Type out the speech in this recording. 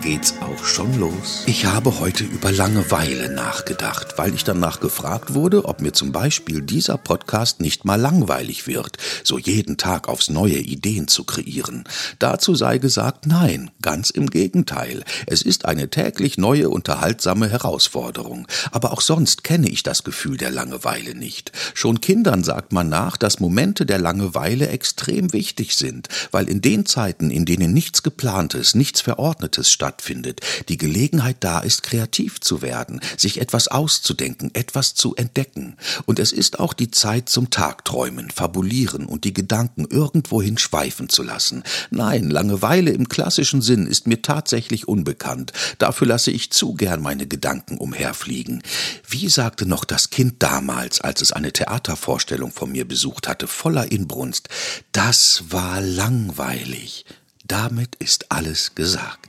geht's auch schon los. Ich habe heute über Langeweile nachgedacht, weil ich danach gefragt wurde, ob mir zum Beispiel dieser Podcast nicht mal langweilig wird, so jeden Tag aufs neue Ideen zu kreieren. Dazu sei gesagt, nein, ganz im Gegenteil. Es ist eine täglich neue, unterhaltsame Herausforderung. Aber auch sonst kenne ich das Gefühl der Langeweile nicht. Schon Kindern sagt man nach, dass Momente der Langeweile extrem wichtig sind, weil in den Zeiten, in denen nichts Geplantes, nichts Verordnetes stattfindet, stattfindet, die Gelegenheit da ist, kreativ zu werden, sich etwas auszudenken, etwas zu entdecken. Und es ist auch die Zeit zum Tagträumen, fabulieren und die Gedanken irgendwohin schweifen zu lassen. Nein, Langeweile im klassischen Sinn ist mir tatsächlich unbekannt. Dafür lasse ich zu gern meine Gedanken umherfliegen. Wie sagte noch das Kind damals, als es eine Theatervorstellung von mir besucht hatte, voller Inbrunst, das war langweilig. Damit ist alles gesagt.